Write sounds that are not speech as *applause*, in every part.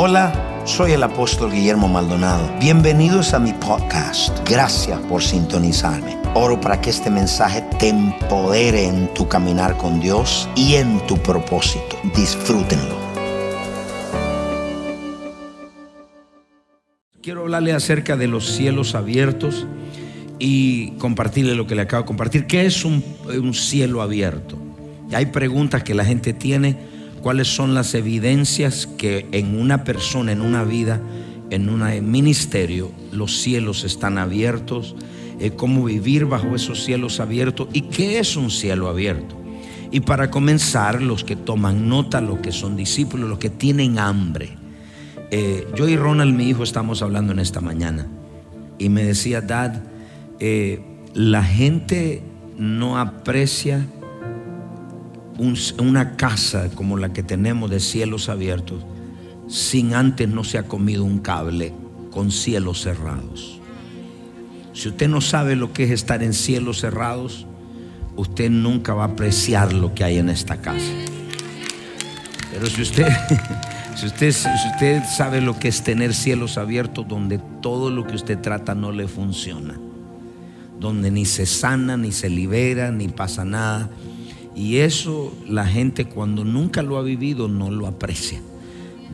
Hola, soy el apóstol Guillermo Maldonado. Bienvenidos a mi podcast. Gracias por sintonizarme. Oro para que este mensaje te empodere en tu caminar con Dios y en tu propósito. Disfrútenlo. Quiero hablarle acerca de los cielos abiertos y compartirle lo que le acabo de compartir. ¿Qué es un, un cielo abierto? Hay preguntas que la gente tiene cuáles son las evidencias que en una persona, en una vida, en un ministerio, los cielos están abiertos, eh, cómo vivir bajo esos cielos abiertos y qué es un cielo abierto. Y para comenzar, los que toman nota, los que son discípulos, los que tienen hambre. Eh, yo y Ronald, mi hijo, estamos hablando en esta mañana y me decía, Dad, eh, la gente no aprecia una casa como la que tenemos de cielos abiertos sin antes no se ha comido un cable con cielos cerrados. Si usted no sabe lo que es estar en cielos cerrados, usted nunca va a apreciar lo que hay en esta casa. Pero si usted, *laughs* si usted, si usted sabe lo que es tener cielos abiertos donde todo lo que usted trata no le funciona, donde ni se sana, ni se libera, ni pasa nada, y eso la gente cuando nunca lo ha vivido no lo aprecia.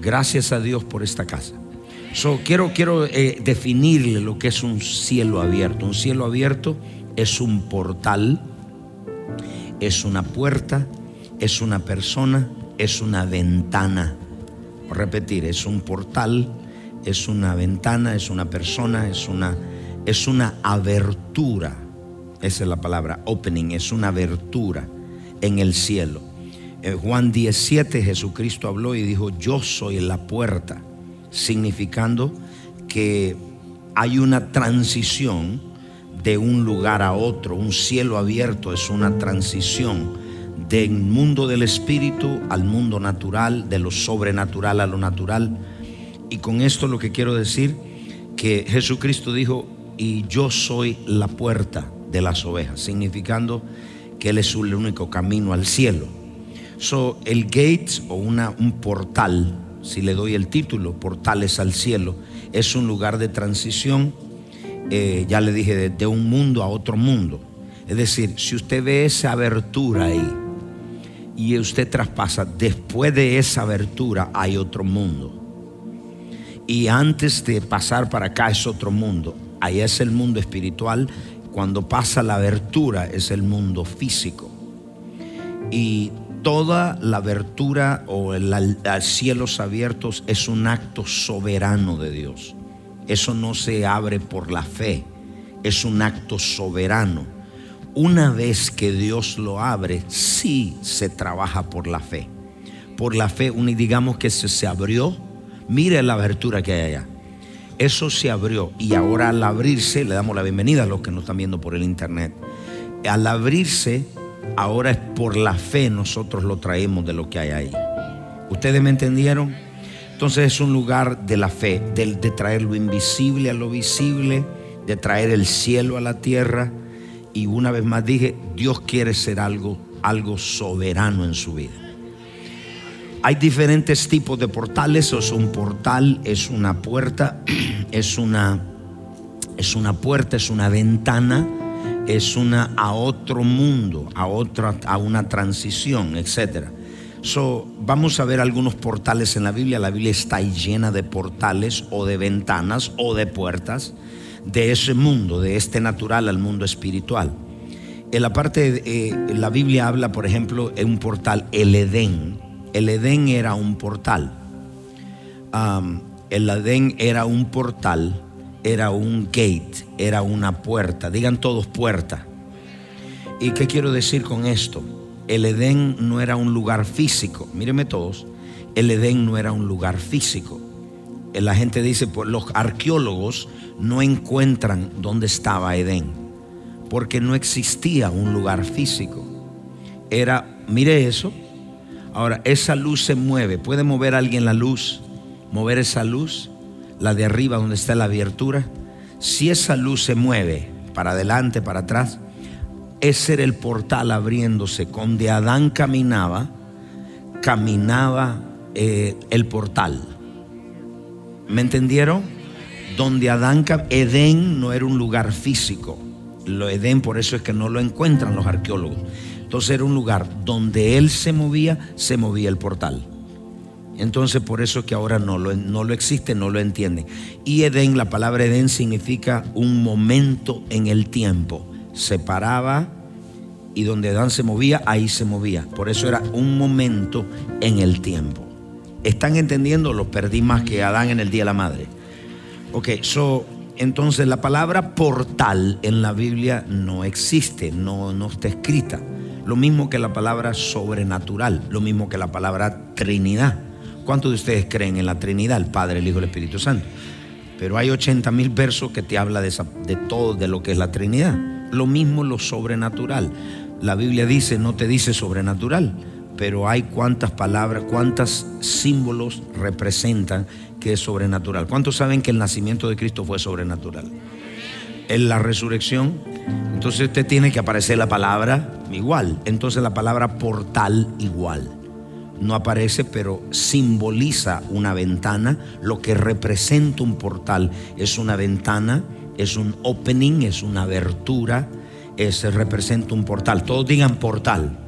Gracias a Dios por esta casa. quiero quiero eh, definirle lo que es un cielo abierto. Un cielo abierto es un portal, es una puerta, es una persona, es una ventana. Repetir, es un portal, es una ventana, es una persona, es una, es una abertura. Esa es la palabra, opening, es una abertura en el cielo. En Juan 17 Jesucristo habló y dijo, yo soy la puerta, significando que hay una transición de un lugar a otro, un cielo abierto es una transición del mundo del espíritu al mundo natural, de lo sobrenatural a lo natural. Y con esto lo que quiero decir, que Jesucristo dijo, y yo soy la puerta de las ovejas, significando que Él es el único camino al cielo. So, el gate o una, un portal, si le doy el título, portales al cielo, es un lugar de transición, eh, ya le dije, de, un mundo a otro mundo. Es decir, si usted ve esa abertura ahí y usted traspasa, después de esa abertura hay otro mundo. Y antes de pasar para acá es otro mundo. Ahí es el mundo espiritual cuando pasa la abertura es el mundo físico. Y toda la abertura o el, cielos abiertos es un acto soberano de Dios. Eso no se abre por la fe, es un acto soberano. Una vez que Dios lo abre, sí se trabaja por la fe. Por la fe, digamos que se, se abrió, mire la abertura que hay allá eso se abrió y ahora al abrirse, le damos la bienvenida a los que nos están viendo por el internet, al abrirse, ahora es por la fe nosotros lo traemos de lo que hay ahí. ¿Ustedes me entendieron? Entonces es un lugar de la fe, de, de traer lo invisible a lo visible, de traer el cielo a la tierra. Y una vez más dije, Dios quiere ser algo, algo soberano en su vida. Hay diferentes tipos de portales. Es un portal, es una puerta, *clears throat* es una, es una puerta, es una ventana, es una a otro mundo, a otra, a una transición, etc. So, vamos a ver algunos portales en la Biblia. La Biblia está llena de portales o de ventanas o de puertas de ese mundo, de este natural al mundo espiritual. En la parte, eh, la Biblia habla, por ejemplo, en un portal, el Edén el Edén era un portal. el Edén era un portal, era un gate, era una puerta. Digan todos puerta. ¿Y qué quiero decir con esto? El Edén no era un lugar físico. Míreme todos. El Edén no era un lugar físico. La gente dice, pues los arqueólogos no encuentran dónde estaba Edén, porque no existía un lugar físico. Era, mire eso, Ahora, esa luz se mueve. ¿Puede mover alguien la luz? Mover esa luz, la de arriba donde está la abertura. Si esa luz se mueve para adelante, para atrás, ese era el portal abriéndose. Donde Adán caminaba, caminaba eh, el portal. ¿Me entendieron? Donde Adán, Edén no era un lugar físico. Lo Edén, por eso es que no lo encuentran los arqueólogos. Entonces era un lugar donde él se movía, se movía el portal. Entonces por eso es que ahora no lo, no lo existe, no lo entienden. Y Edén, la palabra Edén significa un momento en el tiempo. Se paraba y donde Adán se movía, ahí se movía. Por eso era un momento en el tiempo. ¿Están entendiendo? Lo perdí más que Adán en el Día de la Madre. Ok, so, entonces la palabra portal en la Biblia no existe, no, no está escrita. Lo mismo que la palabra sobrenatural, lo mismo que la palabra Trinidad. ¿Cuántos de ustedes creen en la Trinidad, el Padre, el Hijo y el Espíritu Santo? Pero hay 80 mil versos que te habla de, de todo, de lo que es la Trinidad. Lo mismo lo sobrenatural. La Biblia dice, no te dice sobrenatural, pero hay cuántas palabras, cuántos símbolos representan que es sobrenatural. ¿Cuántos saben que el nacimiento de Cristo fue sobrenatural? En la resurrección, entonces usted tiene que aparecer la palabra igual. Entonces la palabra portal igual no aparece, pero simboliza una ventana. Lo que representa un portal es una ventana, es un opening, es una abertura, es, representa un portal. Todos digan portal.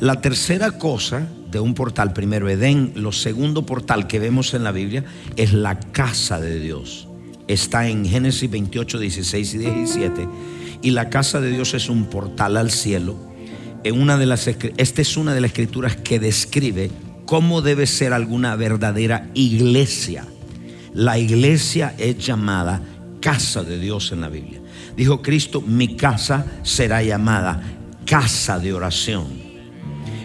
La tercera cosa de un portal, primero Edén, lo segundo portal que vemos en la Biblia es la casa de Dios. Está en Génesis 28, 16 y 17. Y la casa de Dios es un portal al cielo una de las esta es una de las escrituras que describe cómo debe ser alguna verdadera iglesia. La iglesia es llamada casa de Dios en la Biblia. Dijo Cristo, mi casa será llamada casa de oración.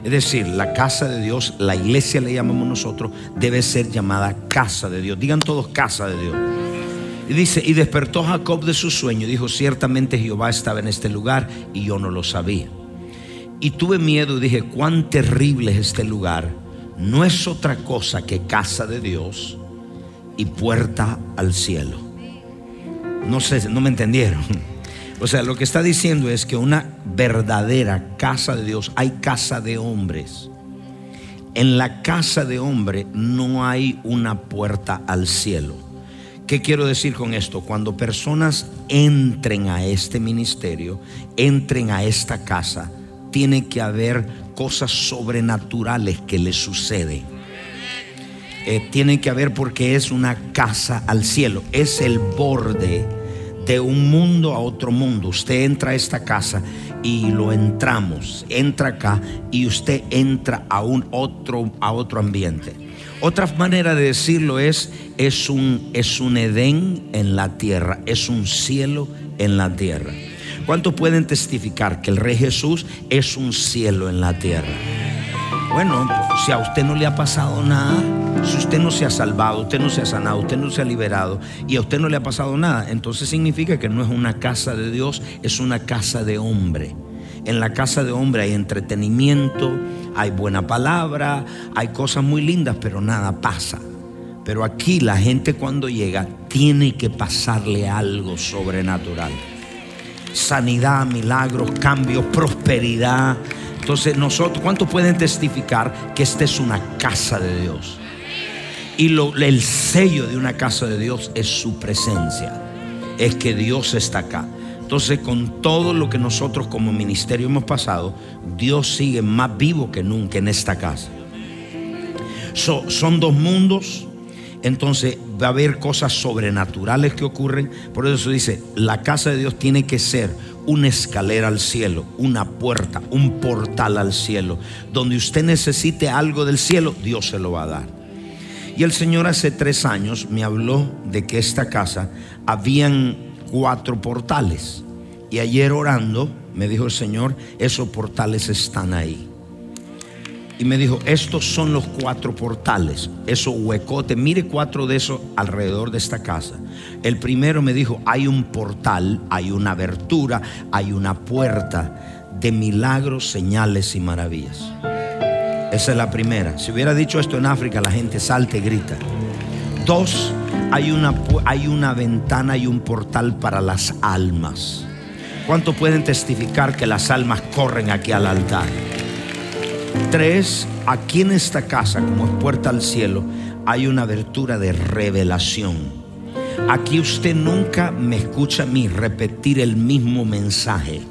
Es decir, la casa de Dios, la iglesia le llamamos nosotros, debe ser llamada casa de Dios. Digan todos casa de Dios. Y dice, y despertó Jacob de su sueño. Dijo, ciertamente Jehová estaba en este lugar y yo no lo sabía. Y tuve miedo y dije, cuán terrible es este lugar. No es otra cosa que casa de Dios y puerta al cielo. No sé, no me entendieron. O sea, lo que está diciendo es que una verdadera casa de Dios, hay casa de hombres. En la casa de hombre no hay una puerta al cielo. ¿Qué quiero decir con esto? Cuando personas entren a este ministerio, entren a esta casa, tiene que haber cosas sobrenaturales que le suceden. Eh, tiene que haber porque es una casa al cielo, es el borde de un mundo a otro mundo. Usted entra a esta casa y lo entramos, entra acá y usted entra a un otro a otro ambiente. Otra manera de decirlo es es un es un Edén en la tierra, es un cielo en la tierra. ¿Cuántos pueden testificar que el Rey Jesús es un cielo en la tierra? Bueno, si a usted no le ha pasado nada, si usted no se ha salvado, usted no se ha sanado, usted no se ha liberado y a usted no le ha pasado nada, entonces significa que no es una casa de Dios, es una casa de hombre. En la casa de hombre hay entretenimiento, hay buena palabra, hay cosas muy lindas, pero nada pasa. Pero aquí la gente cuando llega tiene que pasarle algo sobrenatural sanidad, milagros, cambios, prosperidad. Entonces nosotros, ¿cuántos pueden testificar que esta es una casa de Dios? Y el sello de una casa de Dios es su presencia, es que Dios está acá. Entonces con todo lo que nosotros como ministerio hemos pasado, Dios sigue más vivo que nunca en esta casa. son dos mundos, entonces va a haber cosas sobrenaturales que ocurren. Por eso dice, la casa de Dios tiene que ser una escalera al cielo, una puerta, un portal al cielo. Donde usted necesite algo del cielo, Dios se lo va a dar. Y el Señor hace tres años me habló de que esta casa habían cuatro portales. Y ayer orando me dijo el Señor, esos portales están ahí y me dijo, estos son los cuatro portales, esos huecotes, mire cuatro de esos alrededor de esta casa. El primero me dijo, hay un portal, hay una abertura, hay una puerta de milagros, señales y maravillas. Esa es la primera. Si hubiera dicho esto en África, la gente salta y grita. Dos, hay una, hay una ventana y un portal para las almas. ¿Cuánto pueden testificar que las almas corren aquí al altar? Tres, aquí en esta casa, como es puerta al cielo, hay una abertura de revelación. Aquí usted nunca me escucha a mí repetir el mismo mensaje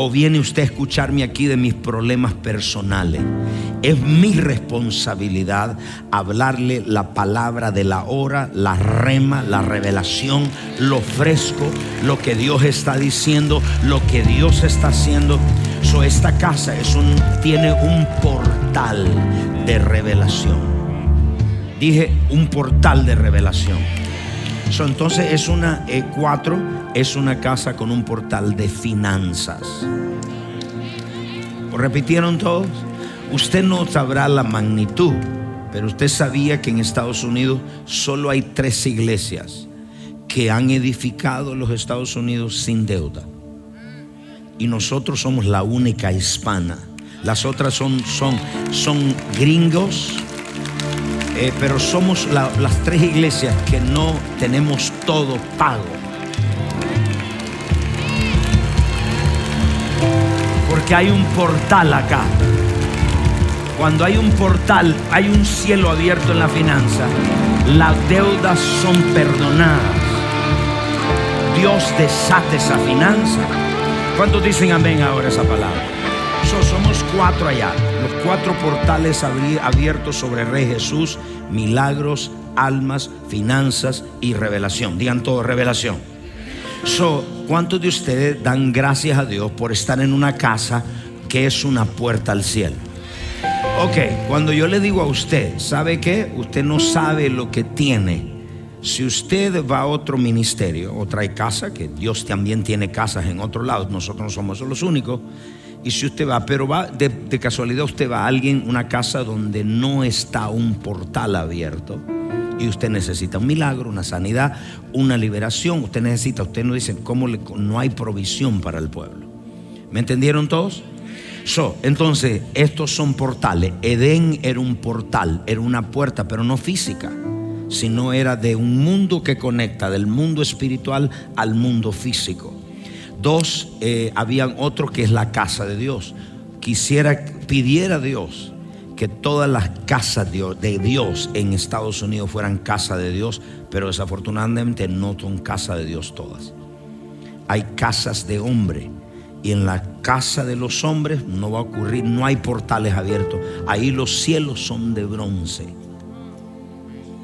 o viene usted a escucharme aquí de mis problemas personales. Es mi responsabilidad hablarle la palabra de la hora, la rema, la revelación, lo fresco, lo que Dios está diciendo, lo que Dios está haciendo. So, esta casa es un, tiene un portal de revelación. Dije un portal de revelación. Entonces es una E4 es una casa con un portal de finanzas. ¿Lo repitieron todos? Usted no sabrá la magnitud, pero usted sabía que en Estados Unidos solo hay tres iglesias que han edificado los Estados Unidos sin deuda. Y nosotros somos la única hispana. Las otras son, son, son gringos, eh, pero somos las tres iglesias que no tenemos todo pago. Porque hay un portal acá. Cuando hay un portal, hay un cielo abierto en la finanza. Las deudas son perdonadas. Dios desate esa finanza. ¿Cuántos dicen amén ahora esa palabra? Somos cuatro allá. Los cuatro portales abiertos sobre Rey Jesús. Milagros, almas, finanzas y revelación. Digan todo, revelación. So, ¿cuántos de ustedes dan gracias a Dios por estar en una casa que es una puerta al cielo? Ok, cuando yo le digo a usted, ¿sabe qué? Usted no sabe lo que tiene. Si usted va a otro ministerio o trae casa, que Dios también tiene casas en otro lado, nosotros no somos los únicos. Y si usted va, pero va de, casualidad, usted va a alguien, una casa donde no está un portal abierto y usted necesita un milagro, una sanidad, una liberación. Usted necesita, usted no dice cómo no hay provisión para el pueblo. ¿Me entendieron todos? So, entonces, estos son portales. Edén era un portal, era una puerta, pero no física, sino era de un mundo que conecta del mundo espiritual al mundo físico. Dos, eh, habían otro que es la casa de Dios. Quisiera, pidiera a Dios que todas las casas de Dios en Estados Unidos fueran casa de Dios, pero desafortunadamente no son casa de Dios todas. Hay casas de hombre y en la casa de los hombres no va a ocurrir, no hay portales abiertos. Ahí los cielos son de bronce.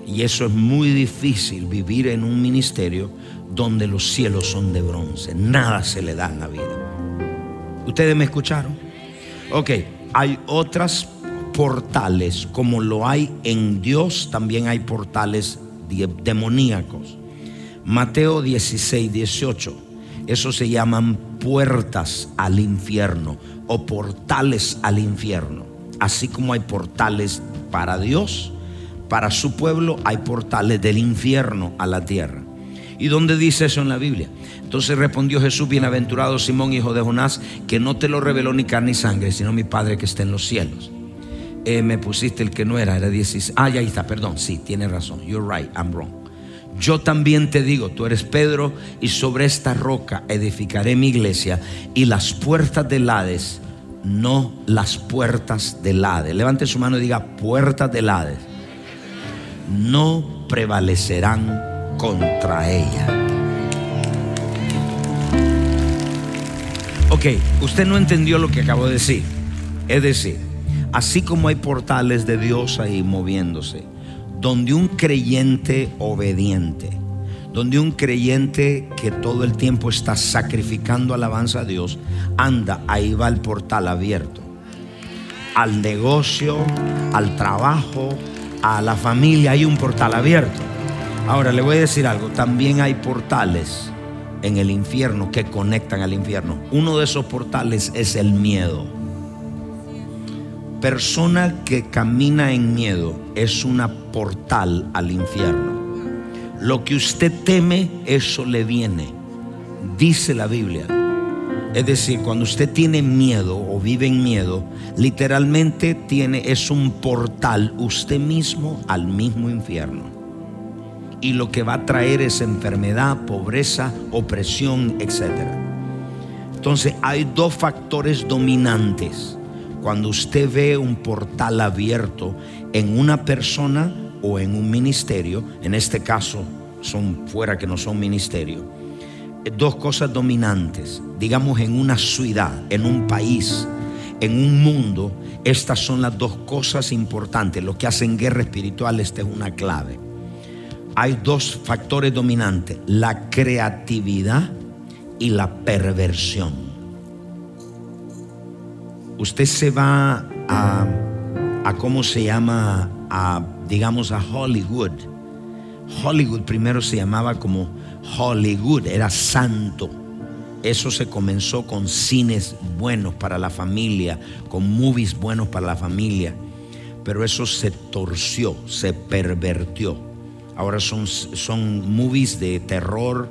Y eso es muy difícil vivir en un ministerio donde los cielos son de bronce. Nada se le da en la vida. ¿Ustedes me escucharon? Ok, hay otras portales, como lo hay en Dios, también hay portales demoníacos. Mateo 16, 18. Eso se llaman puertas al infierno o portales al infierno. Así como hay portales para Dios, para su pueblo hay portales del infierno a la tierra. ¿Y dónde dice eso en la Biblia? Entonces respondió Jesús, bienaventurado Simón, hijo de Jonás, que no te lo reveló ni carne ni sangre, sino mi Padre que está en los cielos. Eh, me pusiste el que no era, era 16. Ah, ya está, perdón, sí, tiene razón. You're right, I'm wrong. Yo también te digo, tú eres Pedro, y sobre esta roca edificaré mi iglesia, y las puertas del Hades, no las puertas del Hades. Levante su mano y diga, puertas del Hades, no prevalecerán contra ella. Ok, usted no entendió lo que acabo de decir. Es decir, Así como hay portales de Dios ahí moviéndose, donde un creyente obediente, donde un creyente que todo el tiempo está sacrificando alabanza a Dios, anda, ahí va el portal abierto. Al negocio, al trabajo, a la familia, hay un portal abierto. Ahora le voy a decir algo, también hay portales en el infierno que conectan al infierno. Uno de esos portales es el miedo persona que camina en miedo es una portal al infierno. Lo que usted teme, eso le viene. Dice la Biblia. Es decir, cuando usted tiene miedo o vive en miedo, literalmente tiene es un portal usted mismo al mismo infierno. Y lo que va a traer es enfermedad, pobreza, opresión, etc. Entonces hay dos factores dominantes cuando usted ve un portal abierto en una persona o en un ministerio, en este caso son fuera que no son ministerio, dos cosas dominantes, digamos en una ciudad, en un país, en un mundo, estas son las dos cosas importantes. Lo que hacen guerra espiritual, esta es una clave. Hay dos factores dominantes, la creatividad y la perversión. Usted se va a, a ¿cómo se llama? A, digamos, a Hollywood. Hollywood primero se llamaba como Hollywood, era santo. Eso se comenzó con cines buenos para la familia, con movies buenos para la familia. Pero eso se torció, se pervertió. Ahora son, son movies de terror,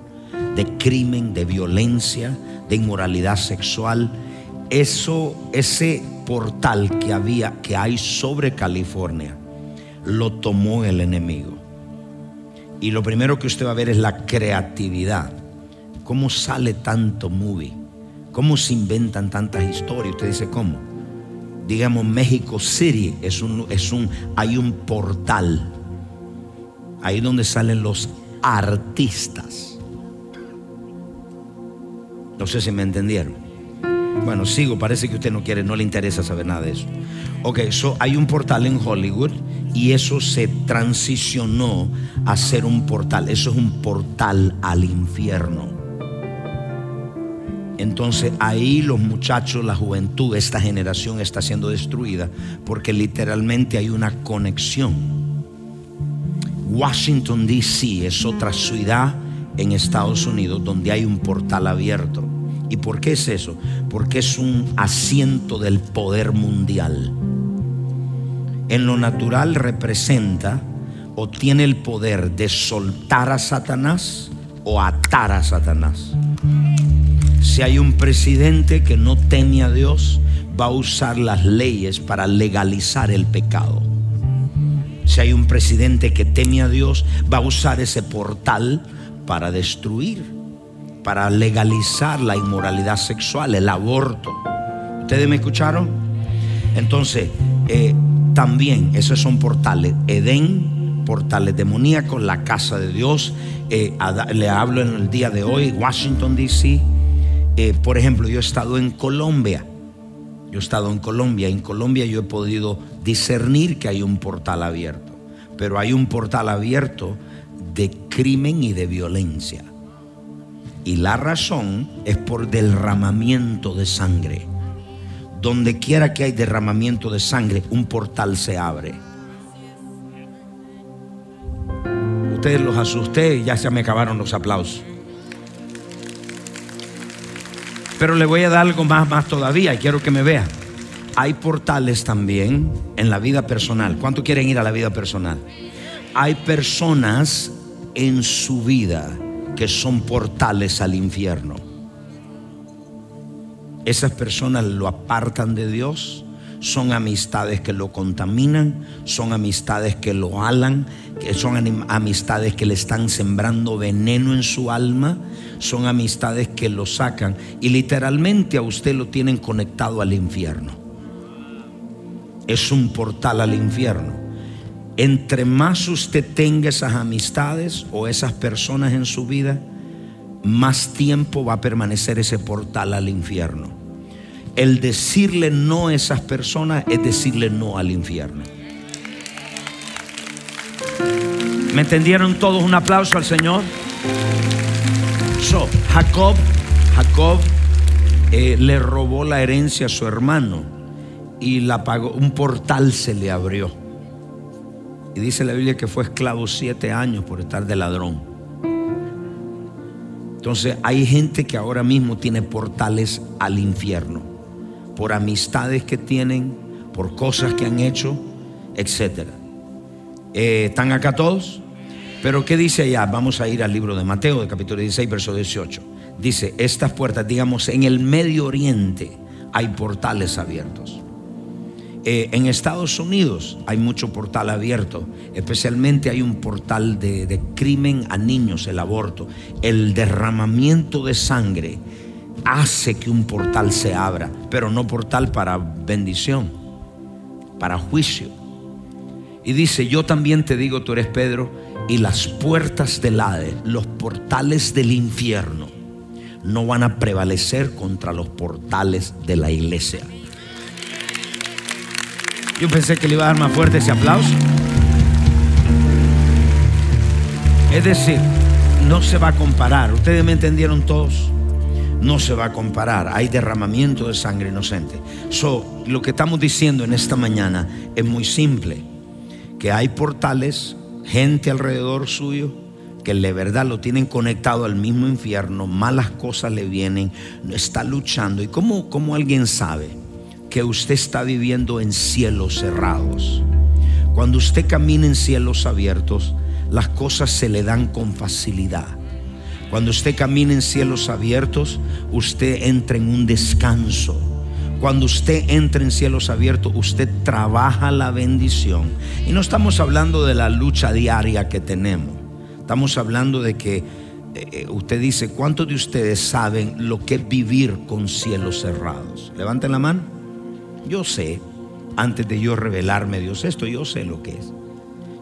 de crimen, de violencia, de inmoralidad sexual. Eso, ese portal que había, que hay sobre California, lo tomó el enemigo. Y lo primero que usted va a ver es la creatividad. ¿Cómo sale tanto movie? ¿Cómo se inventan tantas historias? Usted dice, ¿cómo? Digamos, México City es un, es un, hay un portal. Ahí donde salen los artistas. No sé si me entendieron. Bueno, sigo, parece que usted no quiere, no le interesa saber nada de eso. Ok, so hay un portal en Hollywood y eso se transicionó a ser un portal. Eso es un portal al infierno. Entonces ahí los muchachos, la juventud, esta generación está siendo destruida porque literalmente hay una conexión. Washington, D.C. es otra ciudad en Estados Unidos donde hay un portal abierto. ¿Y por qué es eso? Porque es un asiento del poder mundial. En lo natural representa o tiene el poder de soltar a Satanás o atar a Satanás. Si hay un presidente que no teme a Dios, va a usar las leyes para legalizar el pecado. Si hay un presidente que teme a Dios, va a usar ese portal para destruir para legalizar la inmoralidad sexual, el aborto. ¿Ustedes me escucharon? Entonces, eh, también esos son portales. Edén, portales demoníacos, la casa de Dios. Eh, le hablo en el día de hoy, Washington, D.C. Eh, por ejemplo, yo he estado en Colombia. Yo he estado en Colombia. En Colombia yo he podido discernir que hay un portal abierto. Pero hay un portal abierto de crimen y de violencia. Y la razón es por derramamiento de sangre. Donde quiera que hay derramamiento de sangre, un portal se abre. Ustedes los asusté y ya se me acabaron los aplausos. Pero le voy a dar algo más, más todavía y quiero que me vean. Hay portales también en la vida personal. ¿Cuánto quieren ir a la vida personal? Hay personas en su vida que son portales al infierno. Esas personas lo apartan de Dios, son amistades que lo contaminan, son amistades que lo alan, que son amistades que le están sembrando veneno en su alma, son amistades que lo sacan. Y literalmente a usted lo tienen conectado al infierno. Es un portal al infierno. Entre más usted tenga esas amistades o esas personas en su vida, más tiempo va a permanecer ese portal al infierno. El decirle no a esas personas es decirle no al infierno. ¿Me entendieron todos? Un aplauso al Señor. So, Jacob, Jacob eh, le robó la herencia a su hermano y la pagó. Un portal se le abrió. Y dice la Biblia que fue esclavo siete años por estar de ladrón. Entonces hay gente que ahora mismo tiene portales al infierno. Por amistades que tienen, por cosas que han hecho, etc. Eh, ¿Están acá todos? Pero ¿qué dice allá? Vamos a ir al libro de Mateo, de capítulo 16, verso 18. Dice, estas puertas, digamos, en el Medio Oriente hay portales abiertos. Eh, en Estados Unidos hay mucho portal abierto, especialmente hay un portal de, crimen a niños, el aborto. El derramamiento de sangre hace que un portal se abra, pero no portal para bendición, para juicio. Y dice, yo también te digo, tú eres Pedro, y las puertas del Hades, los portales del infierno, no van a prevalecer contra los portales de la iglesia. Yo pensé que le iba a dar más fuerte ese aplauso. Es decir, no se va a comparar. Ustedes me entendieron todos. No se va a comparar. Hay derramamiento de sangre inocente. So, lo que estamos diciendo en esta mañana es muy simple. Que hay portales, gente alrededor suyo, que de verdad lo tienen conectado al mismo infierno, malas cosas le vienen, está luchando. ¿Y cómo, cómo alguien sabe que usted está viviendo en cielos cerrados? Cuando usted camina en cielos abiertos, las cosas se le dan con facilidad. Cuando usted camina en cielos abiertos, usted entra en un descanso. Cuando usted entra en cielos abiertos, usted trabaja la bendición. Y no estamos hablando de la lucha diaria que tenemos. Estamos hablando de que eh, usted dice, ¿cuántos de ustedes saben lo que es vivir con cielos cerrados? Levanten la mano. Yo sé, antes de yo revelarme Dios esto, yo sé lo que es.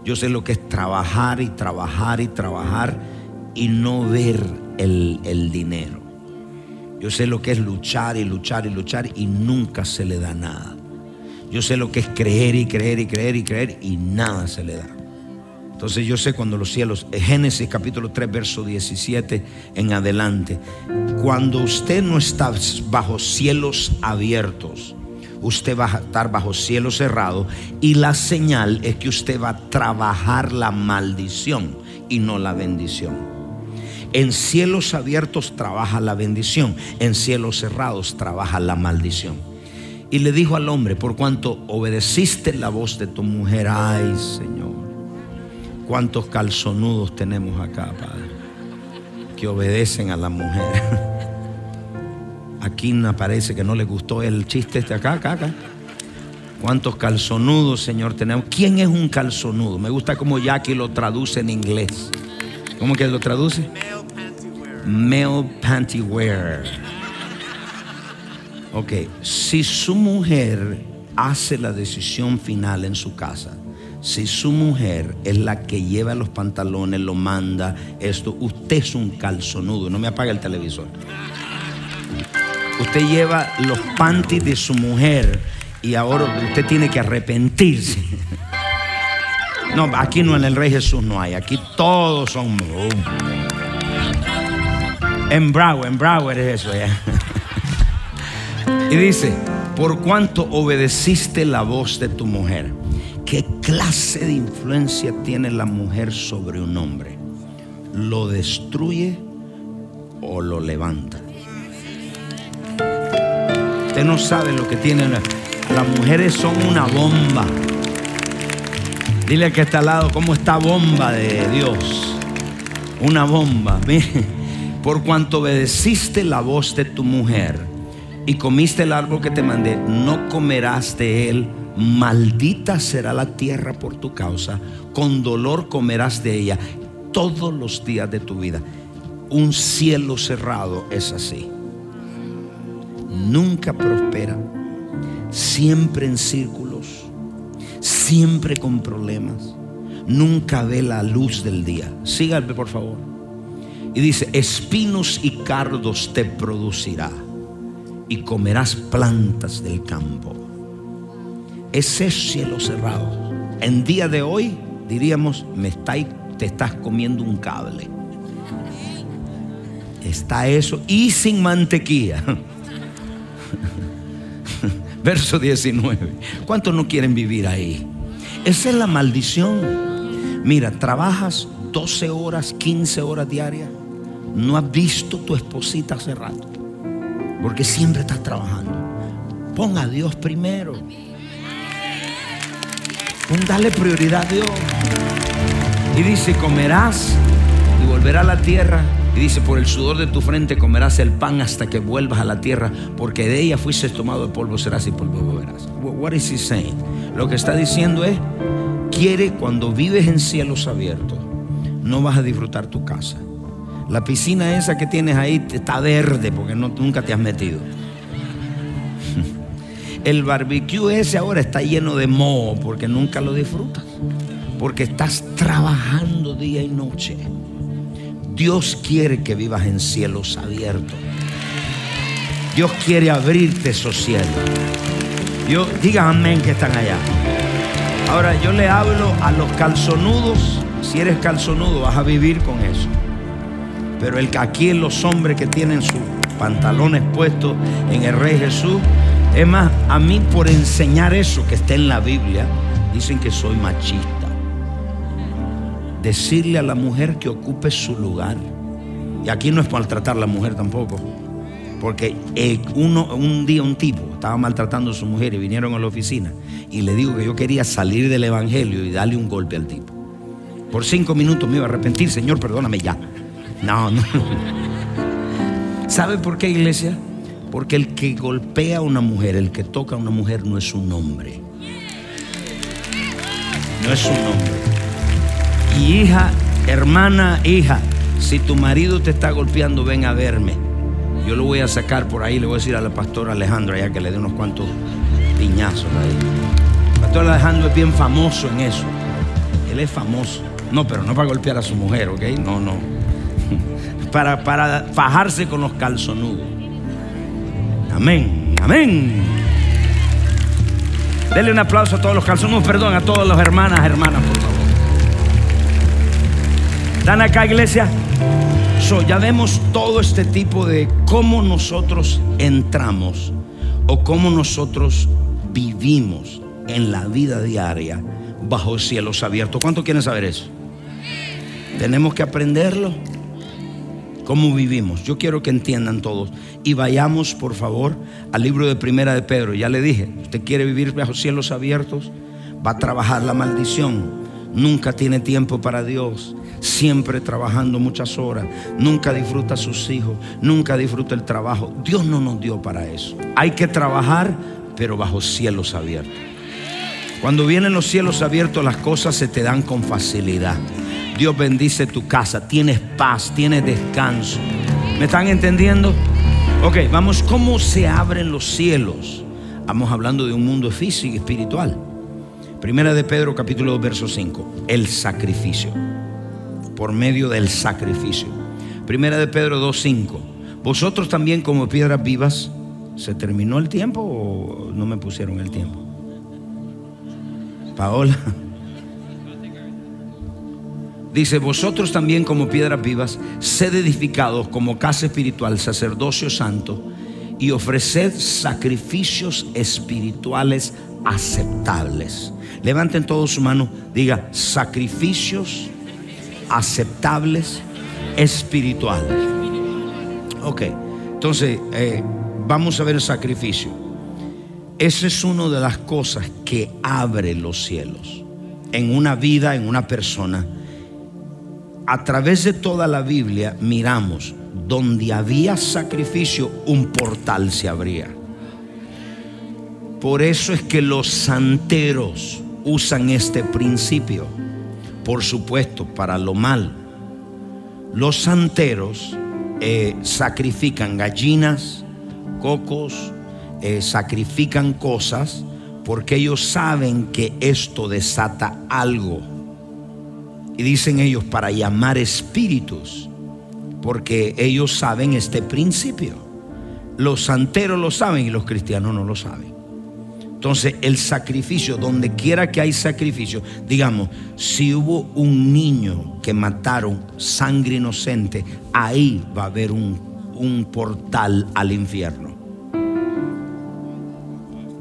Yo sé lo que es trabajar y trabajar y trabajar y no ver el, dinero. Yo sé lo que es luchar y luchar y luchar y nunca se le da nada. Yo sé lo que es creer y creer y creer y creer y nada se le da. Entonces yo sé cuando los cielos, Génesis capítulo 3, verso 17 en adelante, cuando usted no está bajo cielos abiertos, usted va a estar bajo cielo cerrado y la señal es que usted va a trabajar la maldición y no la bendición. En cielos abiertos trabaja la bendición, en cielos cerrados trabaja la maldición. Y le dijo al hombre, por cuanto obedeciste la voz de tu mujer, ay Señor, cuántos calzonudos tenemos acá, Padre, que obedecen a la mujer. *laughs* Aquí parece que no le gustó el chiste este acá, acá, acá. ¿Cuántos calzonudos, Señor, tenemos? ¿Quién es un calzonudo? Me gusta como Jackie lo traduce en inglés. ¿Cómo que lo traduce? Male panty wear. Ok, si su mujer hace la decisión final en su casa, si su mujer es la que lleva los pantalones, lo manda, esto, usted es un calzonudo. No me apague el televisor. Usted lleva los panties de su mujer y ahora usted tiene que arrepentirse. No, aquí no en el Rey Jesús no hay. Aquí todos son. En Broward, en Broward es eso. Y dice, por cuanto obedeciste la voz de tu mujer, ¿qué clase de influencia tiene la mujer sobre un hombre? ¿Lo destruye o lo levanta? No sabe lo que tienen. Las mujeres son una bomba. Dile que está al lado, ¿cómo está bomba de Dios? Una bomba. *laughs* Por cuanto obedeciste la voz de tu mujer y comiste el árbol que te mandé, no comerás de él. Maldita será la tierra por tu causa. Con dolor comerás de ella todos los días de tu vida. Un cielo cerrado es así nunca prospera, siempre en círculos, siempre con problemas, nunca ve la luz del día. Síganme por favor. Y dice, espinos y cardos te producirá y comerás plantas del campo. Ese cielo cerrado. En día de hoy diríamos, me te estás comiendo un cable. Está eso y sin mantequilla. *laughs* Verso 19. ¿Cuántos no quieren vivir ahí? Esa es la maldición. Mira, trabajas 12 horas, 15 horas diarias. No has visto tu esposita hace rato. Porque siempre estás trabajando. Pon a Dios primero. Pon dale prioridad a Dios. Y dice, comerás y volverá a la tierra y dice, por el sudor de tu frente comerás el pan hasta que vuelvas a la tierra, porque de ella fuiste tomado de polvo serás y polvo volverás. What is he saying? Lo que está diciendo es, quiere cuando vives en cielos abiertos, no vas a disfrutar tu casa. La piscina esa que tienes ahí está verde porque no, nunca te has metido. *laughs* el barbecue ese ahora está lleno de moho porque nunca lo disfrutas. Porque estás trabajando día y noche. Dios quiere que vivas en cielos abiertos. Dios quiere abrirte esos cielos. Yo, digan amén que están allá. Ahora yo le hablo a los calzonudos. Si eres calzonudo vas a vivir con eso. Pero el, aquí los hombres que tienen sus pantalones puestos en el Rey Jesús. Es más, a mí por enseñar eso que está en la Biblia, dicen que soy machista. Decirle a la mujer que ocupe su lugar. Y aquí no es maltratar a la mujer tampoco. Porque eh, un día un tipo estaba maltratando a su mujer y vinieron a la oficina. Y le digo que yo quería salir del evangelio y darle un golpe al tipo. Por cinco minutos me iba a arrepentir, Señor, perdóname ya. No, *laughs* no. ¿Sabe por qué, iglesia? Porque el que golpea a una mujer, el que toca a una mujer, no es un hombre. No es un hombre. Y hija, hermana, hija, si tu marido te está golpeando, ven a verme. Yo lo voy a sacar por ahí, le voy a decir a la pastora Alejandro allá que le dé unos cuantos piñazos ahí. El pastor Alejandro es bien famoso en eso. Él es famoso. No, pero no para golpear a su mujer, ¿ok? No, no. *laughs* Para, para fajarse con los calzonudos. Amén, amén. Denle un aplauso a todos los calzonudos, perdón, a todas las hermanas, hermanas, por favor. ¿Están acá, iglesia? ya vemos todo este tipo de cómo nosotros entramos o cómo nosotros vivimos en la vida diaria bajo cielos abiertos. ¿Cuántos quieren saber eso? Tenemos que aprenderlo. ¿Cómo vivimos? Yo quiero que entiendan todos. Y vayamos, por favor, al libro de Primera de Pedro. Ya le dije, usted quiere vivir bajo cielos abiertos, va a trabajar la maldición. Nunca tiene tiempo para Dios siempre trabajando muchas horas, nunca disfruta sus hijos, nunca disfruta el trabajo. Dios no nos dio para eso. Hay que trabajar, pero bajo cielos abiertos. Cuando vienen los cielos abiertos, las cosas se te dan con facilidad. Dios bendice tu casa, tienes paz, tienes descanso. ¿Me están entendiendo? Ok, vamos, ¿cómo se abren los cielos? Vamos hablando de un mundo físico y espiritual. Primera de Pedro capítulo 2 verso 5, el sacrificio por medio del sacrificio. Primera de Pedro 2.5. Vosotros también como piedras vivas, ¿se terminó el tiempo o no me pusieron el tiempo? Paola. Dice, vosotros también como piedras vivas, sed edificados como casa espiritual, sacerdocio santo, y ofreced sacrificios espirituales aceptables. Levanten todos su mano, diga, sacrificios aceptables espirituales. Ok, entonces eh, vamos a ver el sacrificio. Esa es una de las cosas que abre los cielos en una vida, en una persona. A través de toda la Biblia miramos donde había sacrificio, un portal se abría. Por eso es que los santeros usan este principio por supuesto, para lo mal. Los santeros eh, sacrifican gallinas, cocos, eh, sacrifican cosas porque ellos saben que esto desata algo. Y dicen ellos para llamar espíritus, porque ellos saben este principio. Los santeros lo saben y los cristianos no lo saben. Entonces, el sacrificio, donde quiera que hay sacrificio, digamos, si hubo un niño que mataron, sangre inocente, ahí va a haber un, un portal al infierno.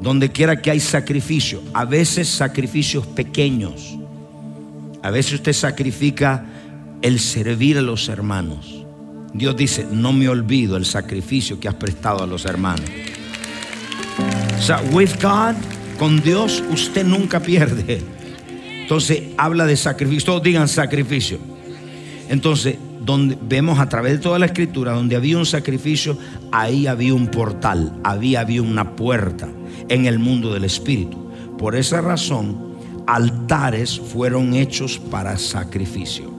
Donde quiera que hay sacrificio, a veces sacrificios pequeños, a veces usted sacrifica el servir a los hermanos. Dios dice, no me olvido el sacrificio que has prestado a los hermanos. O sea, with God, con Dios usted nunca pierde. Entonces habla de sacrificio. Todos digan sacrificio. Entonces, donde vemos a través de toda la escritura, donde había un sacrificio, ahí había un portal, había, había una puerta en el mundo del espíritu. Por esa razón, altares fueron hechos para sacrificio.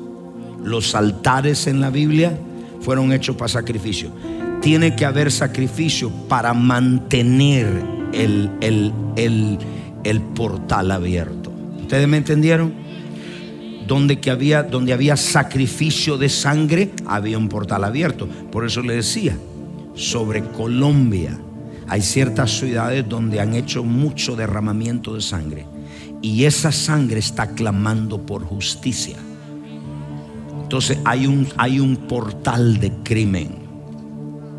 Los altares en la Biblia fueron hechos para sacrificio. Tiene que haber sacrificio para mantener el, el, el, el portal abierto. ¿Ustedes me entendieron? Donde, que había, donde había sacrificio de sangre, había un portal abierto. Por eso le decía, sobre Colombia hay ciertas ciudades donde han hecho mucho derramamiento de sangre. Y esa sangre está clamando por justicia. Entonces hay un, hay un portal de crimen.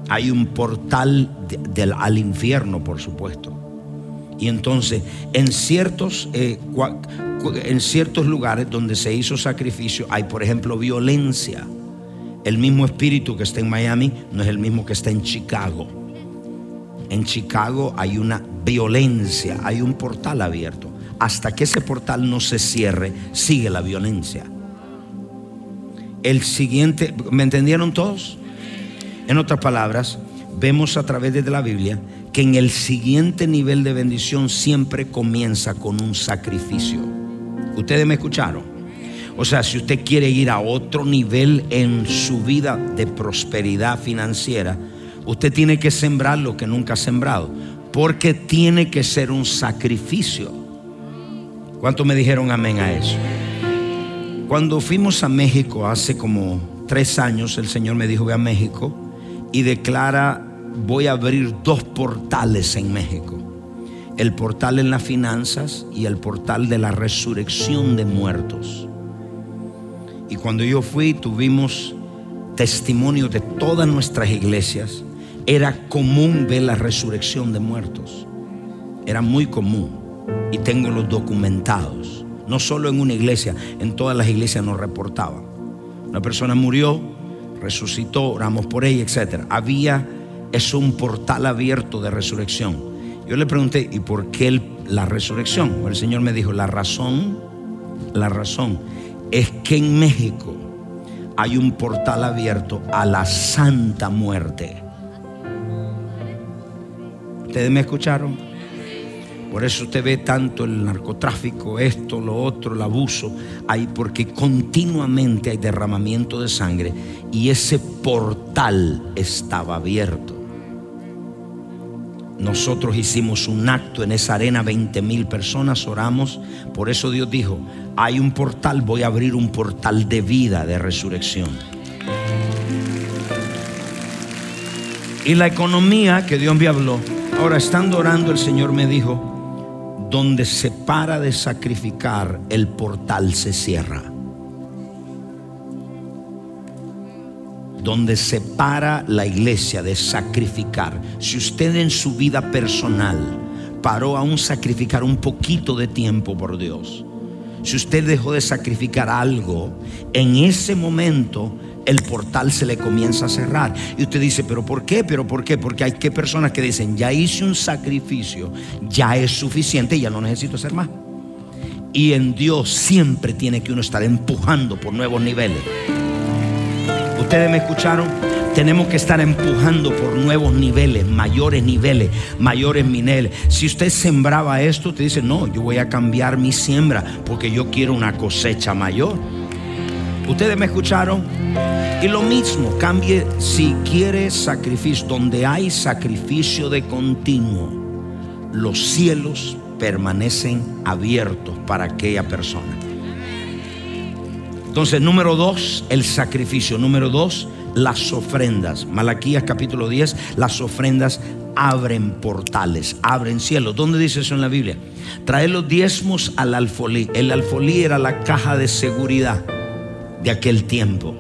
Hay un portal al infierno, por supuesto. Y entonces, en ciertos, eh, en ciertos lugares donde se hizo sacrificio, hay, por ejemplo, violencia. El mismo espíritu que está en Miami no es el mismo que está en Chicago. En Chicago hay una violencia, hay un portal abierto. Hasta que ese portal no se cierre, sigue la violencia. El siguiente, ¿me entendieron todos? En otras palabras, vemos a través de la Biblia que en el siguiente nivel de bendición siempre comienza con un sacrificio. ¿Ustedes me escucharon? O sea, si usted quiere ir a otro nivel en su vida de prosperidad financiera, usted tiene que sembrar lo que nunca ha sembrado, porque tiene que ser un sacrificio. ¿Cuánto me dijeron amén a eso? Cuando fuimos a México hace como tres años, el Señor me dijo, ve a México y declara, voy a abrir dos portales en México. El portal en las finanzas y el portal de la resurrección de muertos. Y cuando yo fui, tuvimos testimonio de todas nuestras iglesias. Era común ver la resurrección de muertos. Era muy común. Y tengo los documentados. No solo en una iglesia, en todas las iglesias nos reportaban. Una persona murió, resucitó, oramos por ella, etc. Había, es un portal abierto de resurrección. Yo le pregunté, ¿y por qué la resurrección? el Señor me dijo, la razón, la razón es que en México hay un portal abierto a la santa muerte. ¿Ustedes me escucharon? Por eso usted ve tanto el narcotráfico, esto, lo otro, el abuso, hay porque continuamente hay derramamiento de sangre y ese portal estaba abierto. Nosotros hicimos un acto en esa arena, 20 mil personas oramos. Por eso Dios dijo, hay un portal, voy a abrir un portal de vida, de resurrección. Y la economía que Dios me habló, ahora estando orando el Señor me dijo, donde se para de sacrificar, el portal se cierra. Donde se para la iglesia de sacrificar. Si usted en su vida personal paró a un sacrificar un poquito de tiempo por Dios, si usted dejó de sacrificar algo, en ese momento el portal se le comienza a cerrar. Y usted dice, pero ¿por qué? ¿Pero por qué? Porque hay que personas que dicen, ya hice un sacrificio, ya es suficiente ya no necesito hacer más. Y en Dios siempre tiene que uno estar empujando por nuevos niveles. ¿Ustedes me escucharon? Tenemos que estar empujando por nuevos niveles, mayores niveles, mayores mineles. Si usted sembraba esto, usted dice, no, yo voy a cambiar mi siembra porque yo quiero una cosecha mayor. ¿Ustedes me escucharon? Y lo mismo, cambie si quiere sacrificio, donde hay sacrificio de continuo, los cielos permanecen abiertos para aquella persona. Entonces, número dos, el sacrificio. Número dos, las ofrendas. Malaquías capítulo 10, las ofrendas abren portales, abren cielos. ¿Dónde dice eso en la Biblia? Trae los diezmos al alfolí. El alfolí era la caja de seguridad de aquel tiempo,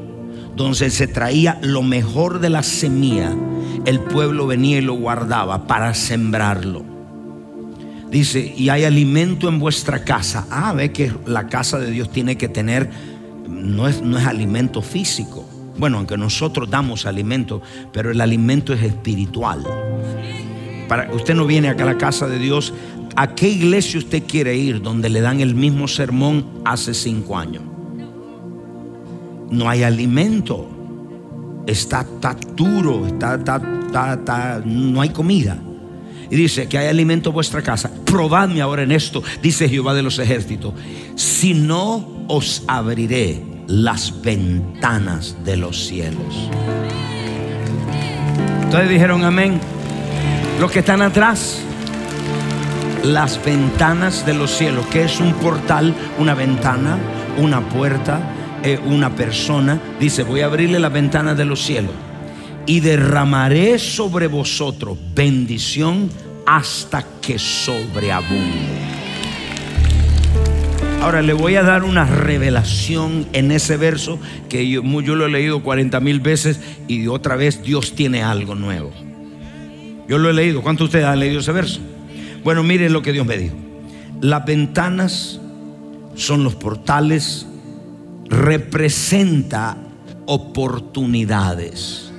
donde se traía lo mejor de la semilla, el pueblo venía y lo guardaba para sembrarlo. Dice, y hay alimento en vuestra casa. Ah, ve que la casa de Dios tiene que tener, no es, no es alimento físico. Bueno, aunque nosotros damos alimento, pero el alimento es espiritual. Para, usted no viene acá a la casa de Dios. ¿A qué iglesia usted quiere ir donde le dan el mismo sermón hace cinco años? No hay alimento. Está, duro, está, no hay comida. Y dice que hay alimento en vuestra casa. Probadme ahora en esto, dice Jehová de los ejércitos. Si no, os abriré las ventanas de los cielos. Entonces dijeron amén. Los que están atrás, las ventanas de los cielos, que es un portal, una ventana, una puerta, una persona. Dice, voy a abrirle las ventanas de los cielos y derramaré sobre vosotros bendición hasta que sobreabunde. Ahora le voy a dar una revelación en ese verso que yo, yo lo he leído 40 mil veces y otra vez Dios tiene algo nuevo. Yo lo he leído. ¿Cuántos de ustedes han leído ese verso? Bueno, miren lo que Dios me dijo. Las ventanas son los portales, representa oportunidades.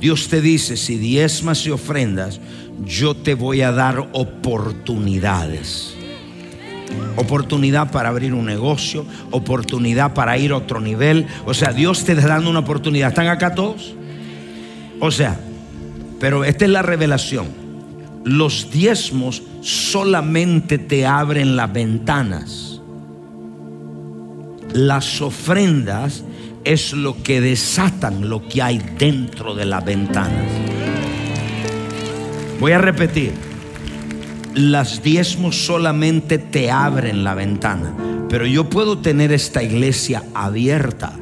Dios te dice, si diezmas y ofrendas, yo te voy a dar oportunidades. Oportunidad para abrir un negocio, oportunidad para ir a otro nivel. O sea, Dios te está dando una oportunidad. ¿Están acá todos? O sea, pero esta es la revelación. Los diezmos solamente te abren las ventanas. Las ofrendas es lo que desatan lo que hay dentro de las ventanas. Voy a repetir las diezmos solamente te abren la ventana. Pero yo puedo tener esta iglesia abierta.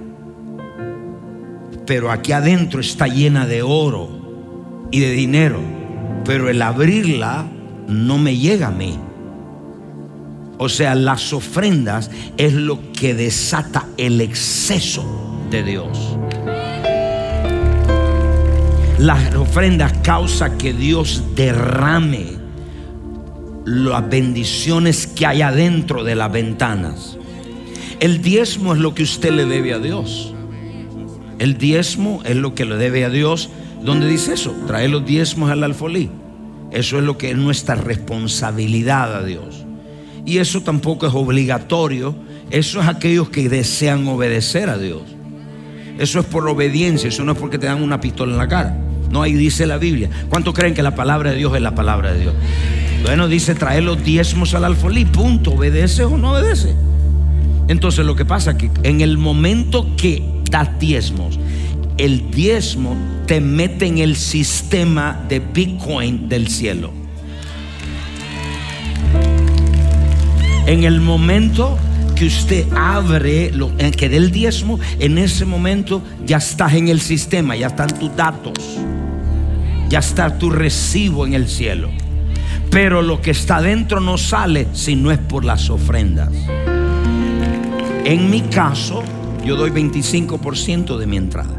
Pero aquí adentro está llena de oro y de dinero. Pero el abrirla no me llega a mí. O sea, las ofrendas es lo que desata el exceso de Dios. Las ofrendas causa que Dios derrame las bendiciones que hay adentro de las ventanas. El diezmo es lo que usted le debe a Dios. El diezmo es lo que le debe a Dios. ¿Dónde dice eso? Trae los diezmos al alfolí. Eso es lo que es nuestra responsabilidad a Dios. Y eso tampoco es obligatorio. Eso es aquellos que desean obedecer a Dios. Eso es por obediencia. Eso no es porque te dan una pistola en la cara. No, ahí dice la Biblia. ¿Cuántos creen que la palabra de Dios es la palabra de Dios? Bueno, dice trae los diezmos al alfolí, punto. ¿Obedece o no obedece? Entonces lo que pasa es que en el momento que das diezmos, el diezmo te mete en el sistema de Bitcoin del cielo. En el momento que usted abre, lo, que dé el diezmo, en ese momento ya estás en el sistema, ya están tus datos, ya está tu recibo en el cielo. Pero lo que está dentro no sale si no es por las ofrendas. En mi caso, yo doy 25% de mi entrada.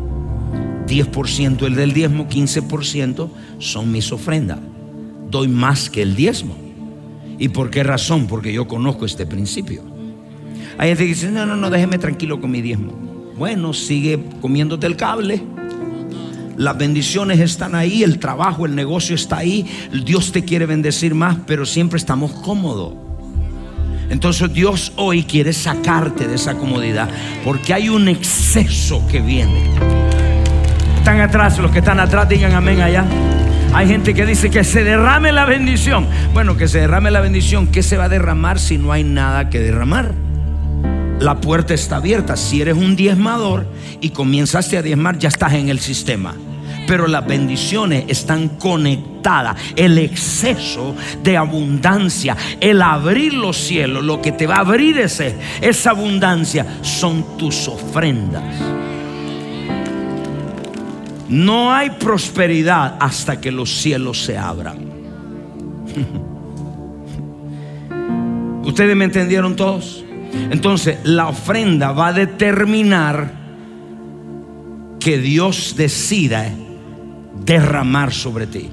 10% el del diezmo, 15% son mis ofrendas. Doy más que el diezmo. ¿Y por qué razón? Porque yo conozco este principio. Hay gente que dice, no, no, no, déjeme tranquilo con mi diezmo. Bueno, sigue comiéndote el cable. Las bendiciones están ahí, el trabajo, el negocio está ahí. Dios te quiere bendecir más, pero siempre estamos cómodos. Entonces Dios hoy quiere sacarte de esa comodidad porque hay un exceso que viene. Están atrás, los que están atrás digan amén allá. Hay gente que dice que se derrame la bendición. Bueno, que se derrame la bendición. ¿Qué se va a derramar si no hay nada que derramar? La puerta está abierta. Si eres un diezmador y comenzaste a diezmar, ya estás en el sistema pero las bendiciones están conectadas. El exceso de abundancia, el abrir los cielos, lo que te va a abrir ese, esa abundancia son tus ofrendas. No hay prosperidad hasta que los cielos se abran. *laughs* ¿Ustedes me entendieron todos? Entonces, la ofrenda va a determinar que Dios decida derramar sobre ti.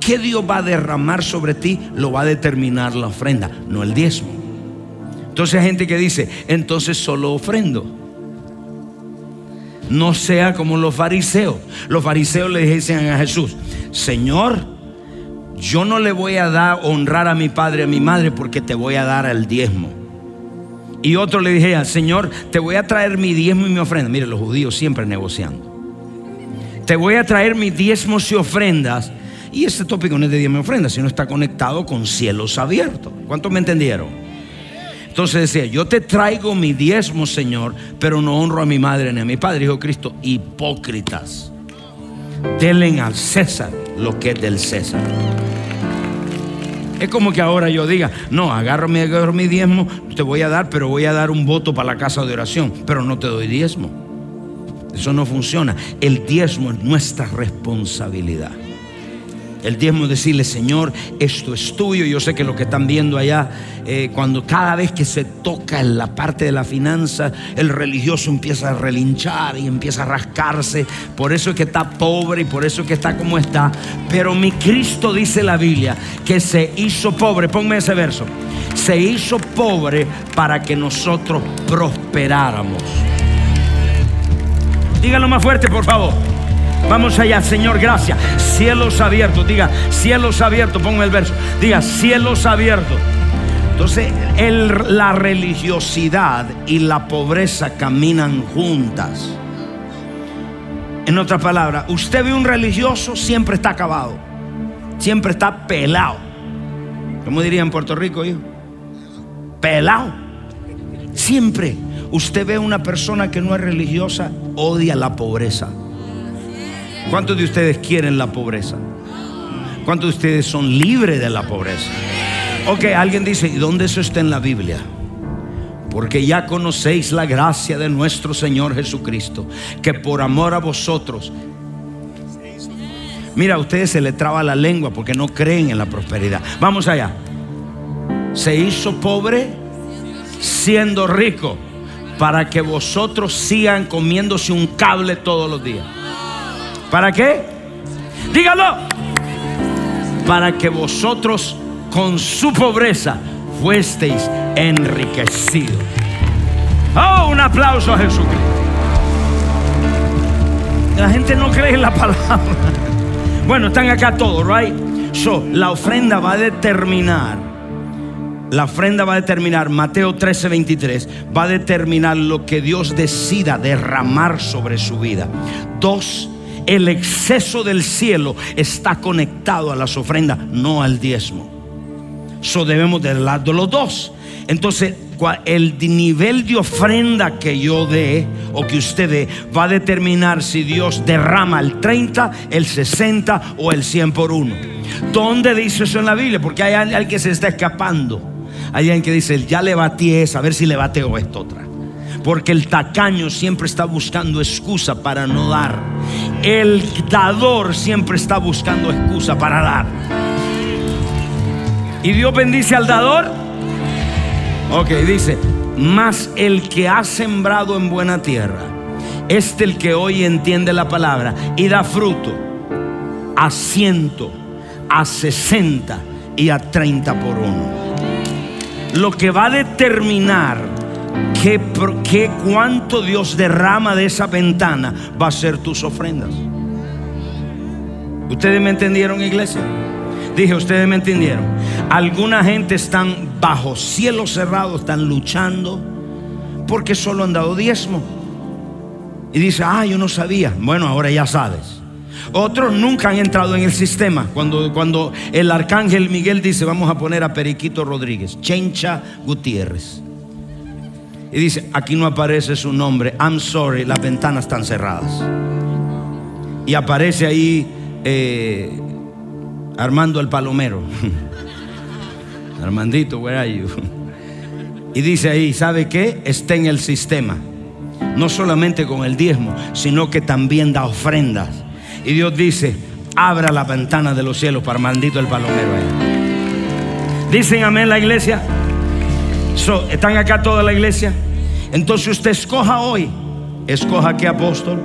¿Qué Dios va a derramar sobre ti? Lo va a determinar la ofrenda, no el diezmo. Entonces hay gente que dice, entonces solo ofrendo. No sea como los fariseos. Los fariseos le dicen a Jesús, Señor, yo no le voy a dar honrar a mi padre a mi madre porque te voy a dar el diezmo. Y otro le dije, Señor, te voy a traer mi diezmo y mi ofrenda. Mire, los judíos siempre negociando te voy a traer mis diezmos y ofrendas. Y este tópico no es de diezmos y ofrendas, sino está conectado con cielos abiertos. ¿Cuántos me entendieron? Entonces decía, yo te traigo mi diezmo, Señor, pero no honro a mi madre ni a mi padre, dijo Cristo, hipócritas. Denle al César lo que es del César. Es como que ahora yo diga, no, agarro agarro mi diezmo, te voy a dar, pero voy a dar un voto para la casa de oración, pero no te doy diezmo. Eso no funciona. El diezmo es nuestra responsabilidad. El diezmo es decirle, Señor, esto es tuyo. Yo sé que lo que están viendo allá, eh, cuando cada vez que se toca en la parte de la finanza, el religioso empieza a relinchar y empieza a rascarse. Por eso es que está pobre y por eso es que está como está. Pero mi Cristo dice la Biblia que se hizo pobre. Ponme ese verso. Se hizo pobre para que nosotros prosperáramos. Dígalo más fuerte, por favor. Vamos allá, Señor, gracias. Cielos abiertos, diga, cielos abiertos, ponme el verso. Diga, cielos abiertos. Entonces, la religiosidad y la pobreza caminan juntas. En otras palabras, usted ve un religioso, siempre está acabado. Siempre está pelado. ¿Cómo diría en Puerto Rico, hijo? Pelado. Siempre. Usted ve una persona que no es religiosa, odia la pobreza. ¿Cuántos de ustedes quieren la pobreza? ¿Cuántos de ustedes son libres de la pobreza? Ok, alguien dice, ¿y dónde eso está en la Biblia? Porque ya conocéis la gracia de nuestro Señor Jesucristo, que por amor a vosotros, mira, a ustedes se le traba la lengua porque no creen en la prosperidad. Vamos allá. Se hizo pobre siendo rico para que vosotros sigan comiéndose un cable todos los días. ¿Para qué? Dígalo. Para que vosotros con su pobreza fuesteis enriquecidos. Oh, un aplauso a Jesucristo. La gente no cree en la *laughs* palabra. Bueno, están acá todos, right? So, la ofrenda va a determinar. La ofrenda va a determinar, Mateo 13, 23, va a determinar lo que Dios decida derramar sobre su vida. Dos, el exceso del cielo está conectado a las ofrendas, no al diezmo. Eso debemos de lado los dos. Entonces, el nivel de ofrenda que yo dé o que usted dé va a determinar si Dios derrama el 30, el 60 o el 100 por uno. ¿Dónde dice eso en la Biblia? Porque hay alguien que se está escapando. Hay alguien que dice, ya le batí esa, a ver si le bateo esta otra. Porque el tacaño siempre está buscando excusa para no dar. El dador siempre está buscando excusa para dar. ¿Y Dios bendice al dador? Ok, dice, más el que ha sembrado en buena tierra, este el que hoy entiende la palabra y da fruto a ciento, a sesenta y a treinta por uno. Lo que va a determinar que, que cuánto Dios derrama de esa ventana va a ser tus ofrendas. ¿Ustedes me entendieron, iglesia? Dije, ustedes me entendieron. Alguna gente están bajo cielo cerrado, están luchando porque solo han dado diezmo. Y dice, ah, yo no sabía. Bueno, ahora ya sabes. Otros nunca han entrado en el sistema. Cuando, cuando el arcángel Miguel dice, vamos a poner a Periquito Rodríguez, Chencha Gutiérrez. Y dice, aquí no aparece su nombre. I'm sorry, las ventanas están cerradas. Y aparece ahí eh, Armando el Palomero. *laughs* Armandito, where are you? Y dice ahí, ¿sabe qué? Está en el sistema. No solamente con el diezmo, sino que también da ofrendas. Y Dios dice, abra la ventana de los cielos para Armandito el Palomero. Dicen amén la iglesia. ¿Están acá toda la iglesia? Entonces usted escoja hoy, escoja qué apóstol,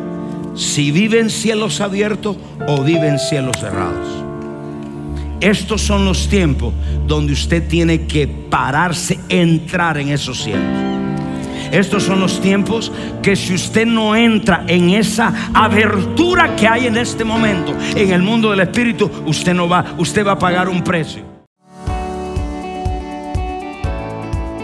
si vive en cielos abiertos o vive en cielos cerrados. Estos son los tiempos donde usted tiene que pararse, entrar en esos cielos. Estos son los tiempos que si usted no entra en esa abertura que hay en este momento en el mundo del espíritu, usted no va, usted va a pagar un precio.